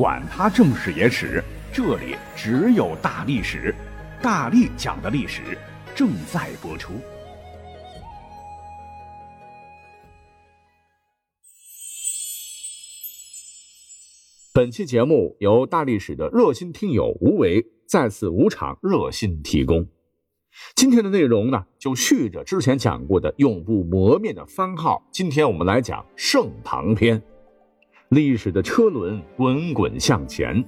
管他正史野史，这里只有大历史，大力讲的历史正在播出。本期节目由大历史的热心听友吴为再次无偿热心提供。今天的内容呢，就续着之前讲过的永不磨灭的番号。今天我们来讲盛唐篇。历史的车轮滚滚向前，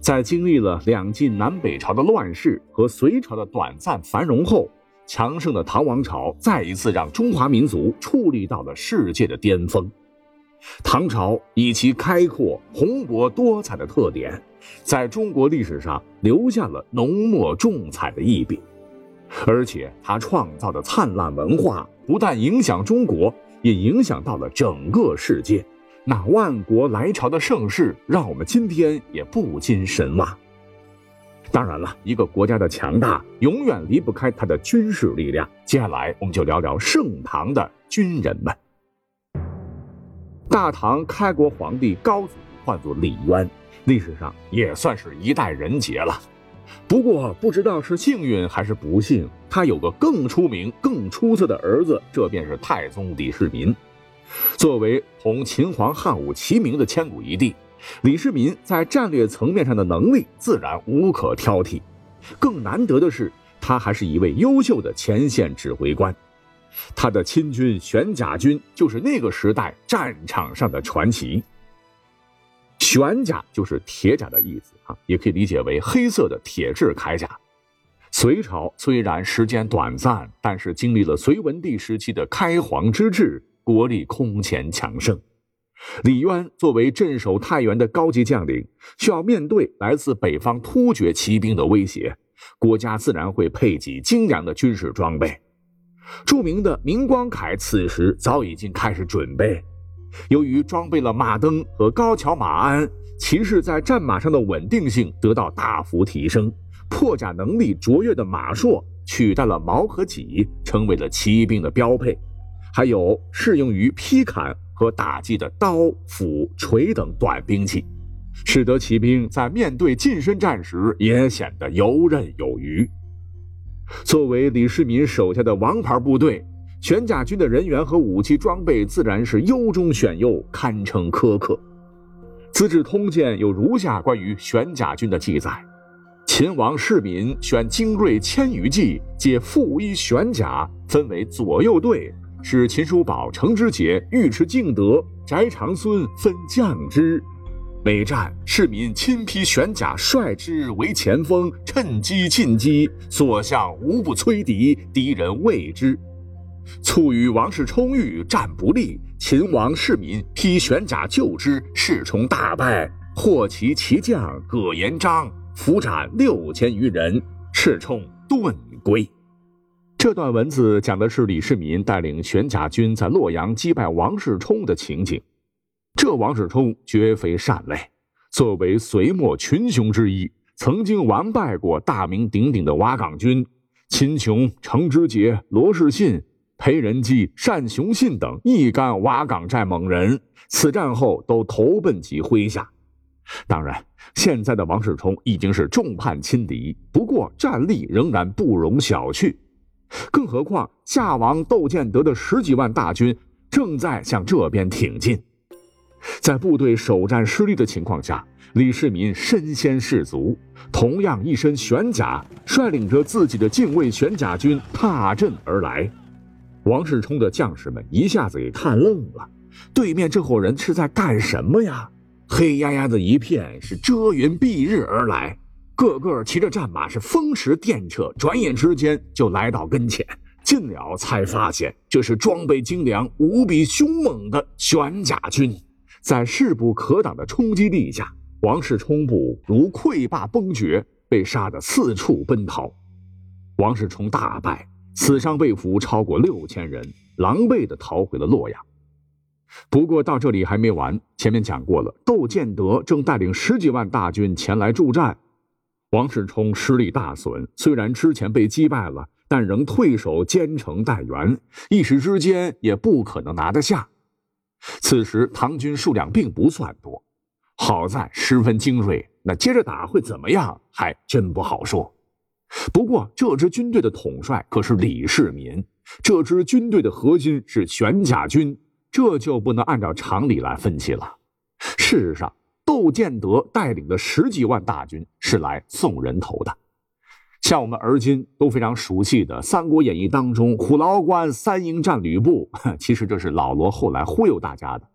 在经历了两晋南北朝的乱世和隋朝的短暂繁荣后，强盛的唐王朝再一次让中华民族矗立到了世界的巅峰。唐朝以其开阔、宏博多彩的特点，在中国历史上留下了浓墨重彩的一笔。而且，他创造的灿烂文化不但影响中国，也影响到了整个世界。那万国来朝的盛世，让我们今天也不禁神往。当然了，一个国家的强大，永远离不开它的军事力量。接下来，我们就聊聊盛唐的军人们。大唐开国皇帝高祖，唤作李渊，历史上也算是一代人杰了。不过，不知道是幸运还是不幸，他有个更出名、更出色的儿子，这便是太宗李世民。作为同秦皇汉武齐名的千古一帝，李世民在战略层面上的能力自然无可挑剔。更难得的是，他还是一位优秀的前线指挥官。他的亲军玄甲军就是那个时代战场上的传奇。玄甲就是铁甲的意思啊，也可以理解为黑色的铁质铠甲。隋朝虽然时间短暂，但是经历了隋文帝时期的开皇之治，国力空前强盛。李渊作为镇守太原的高级将领，需要面对来自北方突厥骑兵的威胁，国家自然会配给精良的军事装备。著名的明光铠此时早已经开始准备。由于装备了马镫和高桥马鞍，骑士在战马上的稳定性得到大幅提升，破甲能力卓越的马槊取代了矛和戟，成为了骑兵的标配。还有适用于劈砍和打击的刀、斧、锤等短兵器，使得骑兵在面对近身战时也显得游刃有余。作为李世民手下的王牌部队。玄甲军的人员和武器装备自然是优中选优，堪称苛刻。《资治通鉴》有如下关于玄甲军的记载：秦王世民选精锐千余骑，皆负一玄甲，分为左右队，使秦叔宝、程之杰、尉迟敬德、翟长孙分将之。每战，士民亲披玄甲，率之为前锋，趁机进击，所向无不摧敌，敌人畏之。卒与王室冲遇，战不利。秦王世民披玄甲救之，士冲大败，获其骑将葛延章，俘斩六千余人，士冲遁归。这段文字讲的是李世民带领玄甲军在洛阳击败王世充的情景。这王世充绝非善类，作为隋末群雄之一，曾经完败过大名鼎鼎的瓦岗军，秦琼、程之杰、罗士信。裴仁基、单雄信等一干瓦岗寨猛人，此战后都投奔其麾下。当然，现在的王世充已经是众叛亲离，不过战力仍然不容小觑。更何况夏王窦建德的十几万大军正在向这边挺进，在部队首战失利的情况下，李世民身先士卒，同样一身玄甲，率领着自己的禁卫玄甲军踏阵而来。王世充的将士们一下子给看愣了，对面这伙人是在干什么呀？黑压压的一片，是遮云蔽日而来，个个骑着战马，是风驰电掣，转眼之间就来到跟前。进了才发现，这是装备精良、无比凶猛的玄甲军。在势不可挡的冲击力下，王世充部如溃坝崩决，被杀得四处奔逃。王世充大败。死伤被俘超过六千人，狼狈地逃回了洛阳。不过到这里还没完，前面讲过了，窦建德正带领十几万大军前来助战，王世充实力大损，虽然之前被击败了，但仍退守坚城待援，一时之间也不可能拿得下。此时唐军数量并不算多，好在十分精锐，那接着打会怎么样，还真不好说。不过，这支军队的统帅可是李世民，这支军队的核心是玄甲军，这就不能按照常理来分析了。事实上，窦建德带领的十几万大军是来送人头的。像我们而今都非常熟悉的《三国演义》当中，虎牢关三英战吕布，其实这是老罗后来忽悠大家的。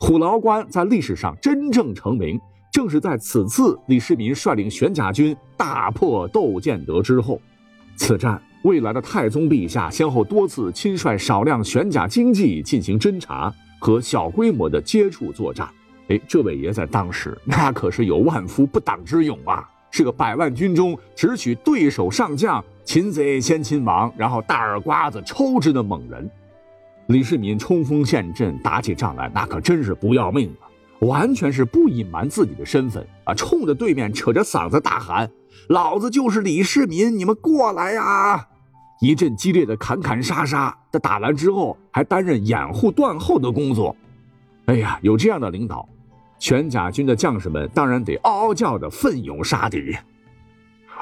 虎牢关在历史上真正成名，正是在此次李世民率领玄甲军大破窦建德之后。此战，未来的太宗陛下先后多次亲率少量玄甲精骑进行侦察和小规模的接触作战。哎，这位爷在当时那可是有万夫不挡之勇啊！是个百万军中只取对手上将，擒贼先擒王，然后大耳刮子抽之的猛人。李世民冲锋陷阵，打起仗来那可真是不要命啊！完全是不隐瞒自己的身份啊，冲着对面扯着嗓子大喊：“老子就是李世民，你们过来呀！”一阵激烈的砍砍杀杀，他打完之后还担任掩护断后的工作。哎呀，有这样的领导。玄甲军的将士们当然得嗷嗷叫的奋勇杀敌，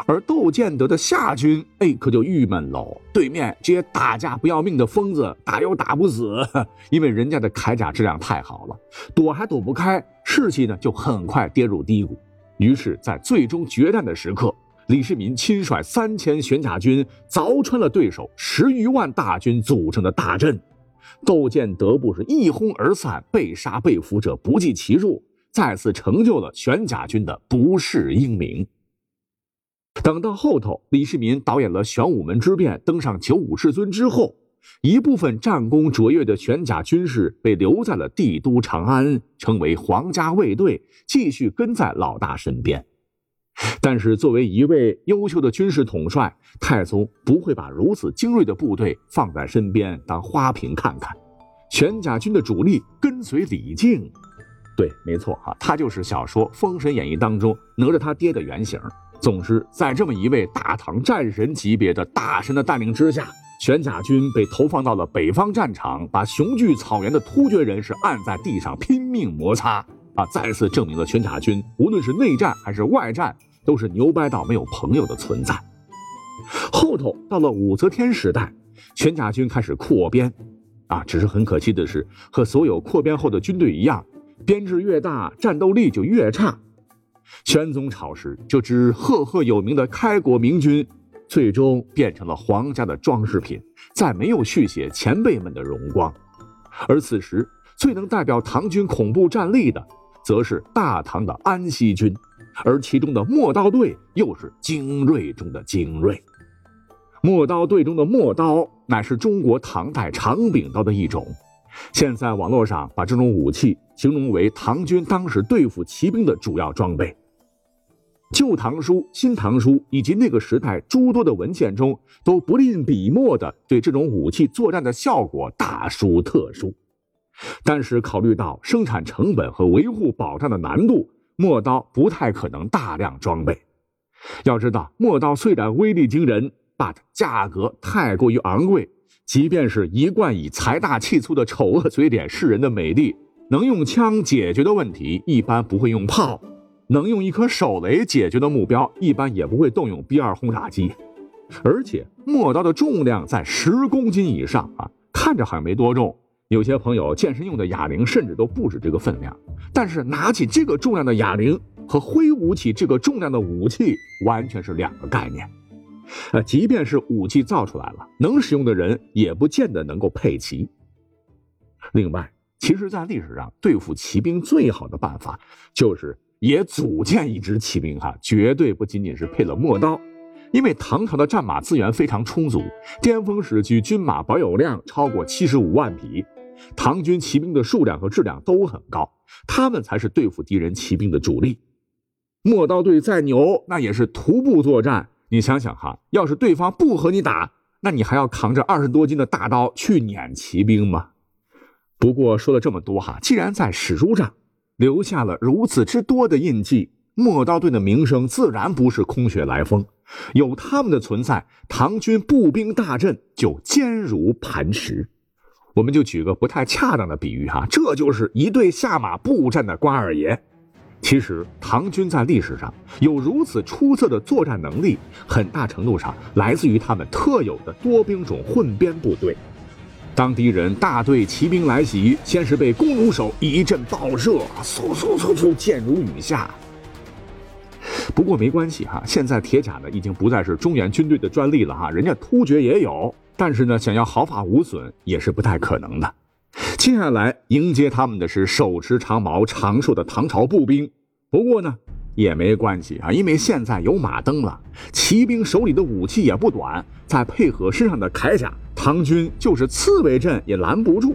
而窦建德的夏军，哎，可就郁闷喽。对面这些打架不要命的疯子，打又打不死，因为人家的铠甲质量太好了，躲还躲不开，士气呢就很快跌入低谷。于是，在最终决战的时刻，李世民亲率三千玄甲军凿穿了对手十余万大军组成的大阵。窦建德部是一哄而散，被杀被俘者不计其数，再次成就了玄甲军的不世英名。等到后头，李世民导演了玄武门之变，登上九五至尊之后，一部分战功卓越的玄甲军士被留在了帝都长安，成为皇家卫队，继续跟在老大身边。但是，作为一位优秀的军事统帅，太宗不会把如此精锐的部队放在身边当花瓶看看。玄甲军的主力跟随李靖，对，没错哈，他就是小说《封神演义》当中哪吒他爹的原型。总之，在这么一位大唐战神级别的大神的带领之下，玄甲军被投放到了北方战场，把雄踞草原的突厥人是按在地上拼命摩擦。啊，再次证明了玄甲军无论是内战还是外战，都是牛掰到没有朋友的存在。后头到了武则天时代，玄甲军开始扩编，啊，只是很可惜的是，和所有扩编后的军队一样，编制越大，战斗力就越差。玄宗朝时，这支赫赫有名的开国明军，最终变成了皇家的装饰品，再没有续写前辈们的荣光。而此时，最能代表唐军恐怖战力的。则是大唐的安西军，而其中的陌刀队又是精锐中的精锐。陌刀队中的陌刀乃是中国唐代长柄刀的一种，现在网络上把这种武器形容为唐军当时对付骑兵的主要装备。《旧唐书》《新唐书》以及那个时代诸多的文献中，都不吝笔墨的对这种武器作战的效果大书特书。但是考虑到生产成本和维护保障的难度，陌刀不太可能大量装备。要知道，陌刀虽然威力惊人，but 价格太过于昂贵。即便是一贯以财大气粗的丑恶嘴脸示人的美帝，能用枪解决的问题，一般不会用炮；能用一颗手雷解决的目标，一般也不会动用 B 二轰炸机。而且，陌刀的重量在十公斤以上啊，看着好像没多重。有些朋友健身用的哑铃甚至都不止这个分量，但是拿起这个重量的哑铃和挥舞起这个重量的武器完全是两个概念。呃，即便是武器造出来了，能使用的人也不见得能够配齐。另外，其实，在历史上对付骑兵最好的办法就是也组建一支骑兵，哈，绝对不仅仅是配了陌刀。因为唐朝的战马资源非常充足，巅峰时期军马保有量超过七十五万匹。唐军骑兵的数量和质量都很高，他们才是对付敌人骑兵的主力。陌刀队再牛，那也是徒步作战。你想想哈，要是对方不和你打，那你还要扛着二十多斤的大刀去撵骑兵吗？不过说了这么多哈，既然在史书上留下了如此之多的印记，陌刀队的名声自然不是空穴来风。有他们的存在，唐军步兵大阵就坚如磐石。我们就举个不太恰当的比喻哈，这就是一队下马步战的关二爷。其实，唐军在历史上有如此出色的作战能力，很大程度上来自于他们特有的多兵种混编部队。当敌人大队骑兵来袭，先是被弓弩手一阵爆射，嗖嗖嗖嗖，箭如雨下。不过没关系哈，现在铁甲呢已经不再是中原军队的专利了哈，人家突厥也有，但是呢，想要毫发无损也是不太可能的。接下来迎接他们的是手持长矛长寿的唐朝步兵。不过呢，也没关系啊，因为现在有马灯了，骑兵手里的武器也不短，再配合身上的铠甲，唐军就是刺猬阵也拦不住。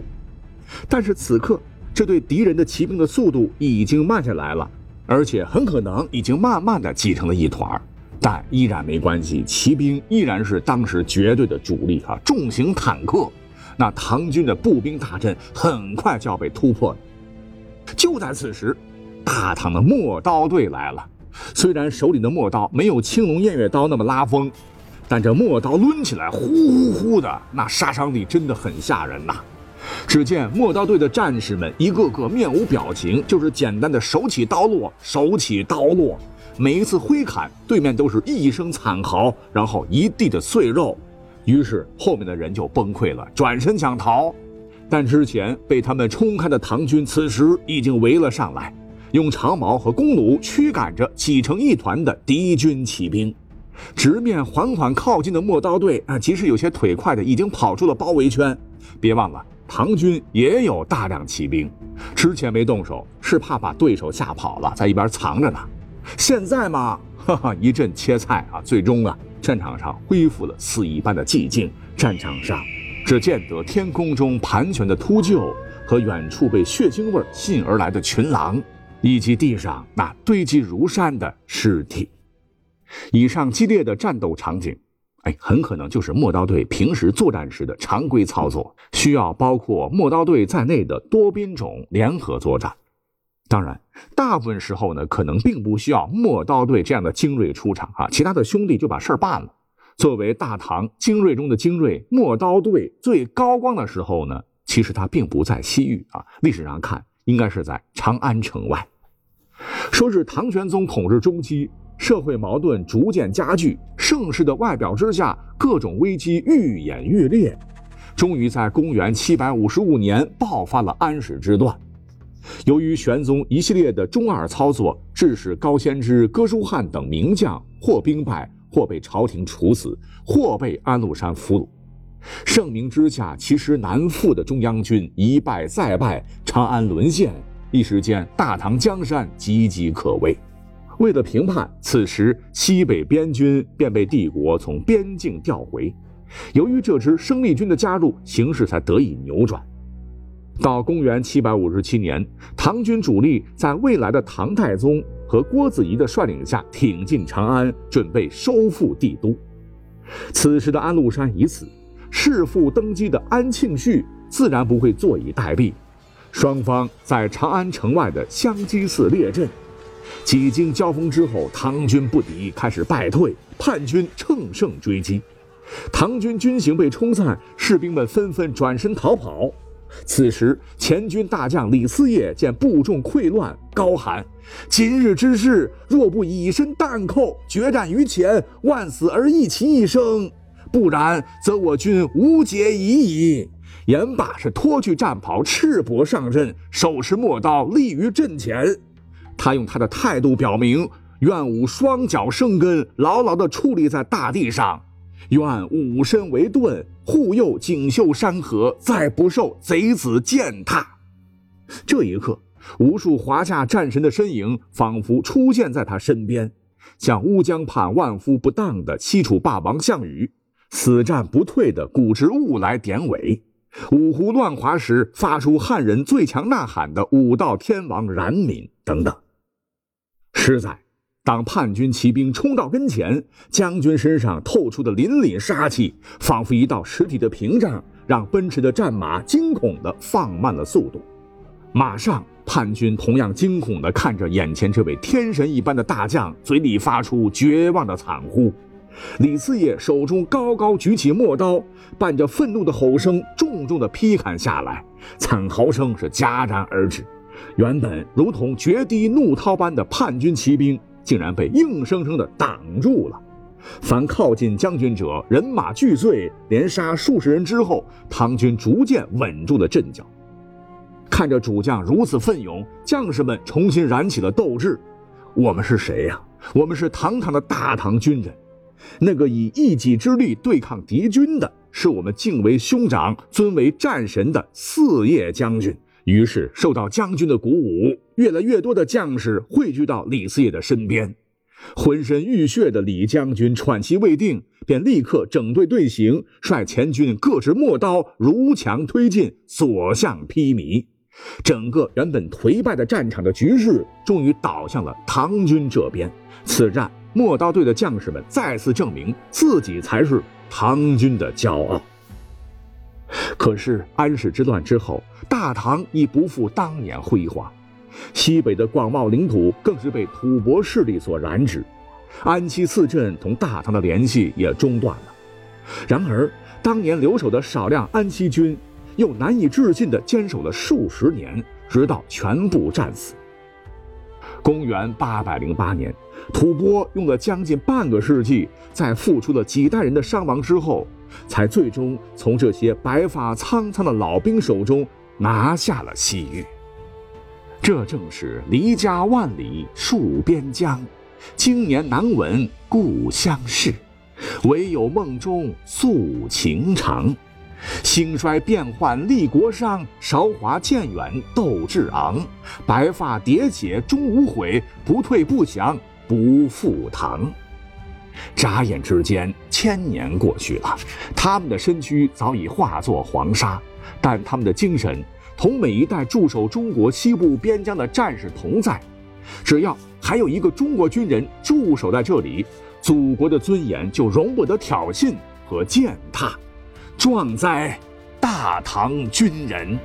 但是此刻，这对敌人的骑兵的速度已经慢下来了，而且很可能已经慢慢的挤成了一团但依然没关系，骑兵依然是当时绝对的主力啊，重型坦克。那唐军的步兵大阵很快就要被突破了。就在此时，大唐的陌刀队来了。虽然手里的陌刀没有青龙偃月刀那么拉风，但这陌刀抡起来呼呼呼的，那杀伤力真的很吓人呐。只见陌刀队的战士们一个个面无表情，就是简单的手起刀落，手起刀落。每一次挥砍，对面都是一声惨嚎，然后一地的碎肉。于是后面的人就崩溃了，转身想逃，但之前被他们冲开的唐军此时已经围了上来，用长矛和弓弩驱赶着挤成一团的敌军骑兵，直面缓缓靠近的陌刀队啊！即使有些腿快的已经跑出了包围圈，别忘了唐军也有大量骑兵，之前没动手是怕把对手吓跑了，在一边藏着呢。现在嘛，哈哈，一阵切菜啊，最终啊。战场上恢复了死一般的寂静。战场上，只见得天空中盘旋的秃鹫和远处被血腥味吸引而来的群狼，以及地上那堆积如山的尸体。以上激烈的战斗场景，哎，很可能就是陌刀队平时作战时的常规操作，需要包括陌刀队在内的多兵种联合作战。当然，大部分时候呢，可能并不需要陌刀队这样的精锐出场啊，其他的兄弟就把事儿办了。作为大唐精锐中的精锐，陌刀队最高光的时候呢，其实他并不在西域啊，历史上看应该是在长安城外。说是唐玄宗统治中期，社会矛盾逐渐加剧，盛世的外表之下，各种危机愈演愈烈，终于在公元七百五十五年爆发了安史之乱。由于玄宗一系列的中二操作，致使高仙芝、哥舒翰等名将或兵败，或被朝廷处死，或被安禄山俘虏。盛名之下，其实难副的中央军一败再败，长安沦陷，一时间大唐江山岌岌可危。为了平叛，此时西北边军便被帝国从边境调回。由于这支生力军的加入，形势才得以扭转。到公元七百五十七年，唐军主力在未来的唐太宗和郭子仪的率领下挺进长安，准备收复帝都。此时的安禄山已死，弑父登基的安庆绪自然不会坐以待毙。双方在长安城外的香积寺列阵，几经交锋之后，唐军不敌，开始败退，叛军乘胜追击。唐军军行被冲散，士兵们纷纷转身逃跑。此时，前军大将李嗣业见部众溃乱，高喊：“今日之事，若不以身担寇，决战于前，万死而益其一生；不然，则我军无解已矣。”言罢是脱去战袍，赤膊上阵，手持陌刀立于阵前。他用他的态度表明：愿吾双脚生根，牢牢地矗立在大地上。愿吾身为盾，护佑锦绣山河，再不受贼子践踏。这一刻，无数华夏战神的身影仿佛出现在他身边，像乌江畔万夫不当的西楚霸王项羽，死战不退的古之物来典韦，五胡乱华时发出汉人最强呐喊的武道天王冉闵等等。实在。当叛军骑兵冲到跟前，将军身上透出的凛凛杀气，仿佛一道实体的屏障，让奔驰的战马惊恐地放慢了速度。马上，叛军同样惊恐地看着眼前这位天神一般的大将，嘴里发出绝望的惨呼。李四爷手中高高举起陌刀，伴着愤怒的吼声，重重地劈砍下来，惨嚎声是戛然而止。原本如同决堤怒涛般的叛军骑兵，竟然被硬生生的挡住了。凡靠近将军者，人马俱碎，连杀数十人之后，唐军逐渐稳住了阵脚。看着主将如此奋勇，将士们重新燃起了斗志。我们是谁呀？我们是堂堂的大唐军人。那个以一己之力对抗敌军的，是我们敬为兄长、尊为战神的四叶将军。于是，受到将军的鼓舞，越来越多的将士汇聚到李四叶的身边。浑身浴血的李将军喘息未定，便立刻整队队形，率前军各执陌刀，如墙推进，所向披靡。整个原本颓败的战场的局势，终于倒向了唐军这边。此战，陌刀队的将士们再次证明自己才是唐军的骄傲。可是安史之乱之后，大唐已不复当年辉煌。西北的广袤领土更是被吐蕃势力所染指，安七四镇同大唐的联系也中断了。然而，当年留守的少量安七军又难以置信地坚守了数十年，直到全部战死。公元八百零八年，吐蕃用了将近半个世纪，在付出了几代人的伤亡之后，才最终从这些白发苍苍的老兵手中拿下了西域。这正是离家万里戍边疆，经年难闻故乡事，唯有梦中诉情长。兴衰变幻立国殇，韶华渐远斗志昂。白发迭解终无悔，不退不降不复唐。眨眼之间，千年过去了，他们的身躯早已化作黄沙，但他们的精神。同每一代驻守中国西部边疆的战士同在，只要还有一个中国军人驻守在这里，祖国的尊严就容不得挑衅和践踏。壮哉，大唐军人！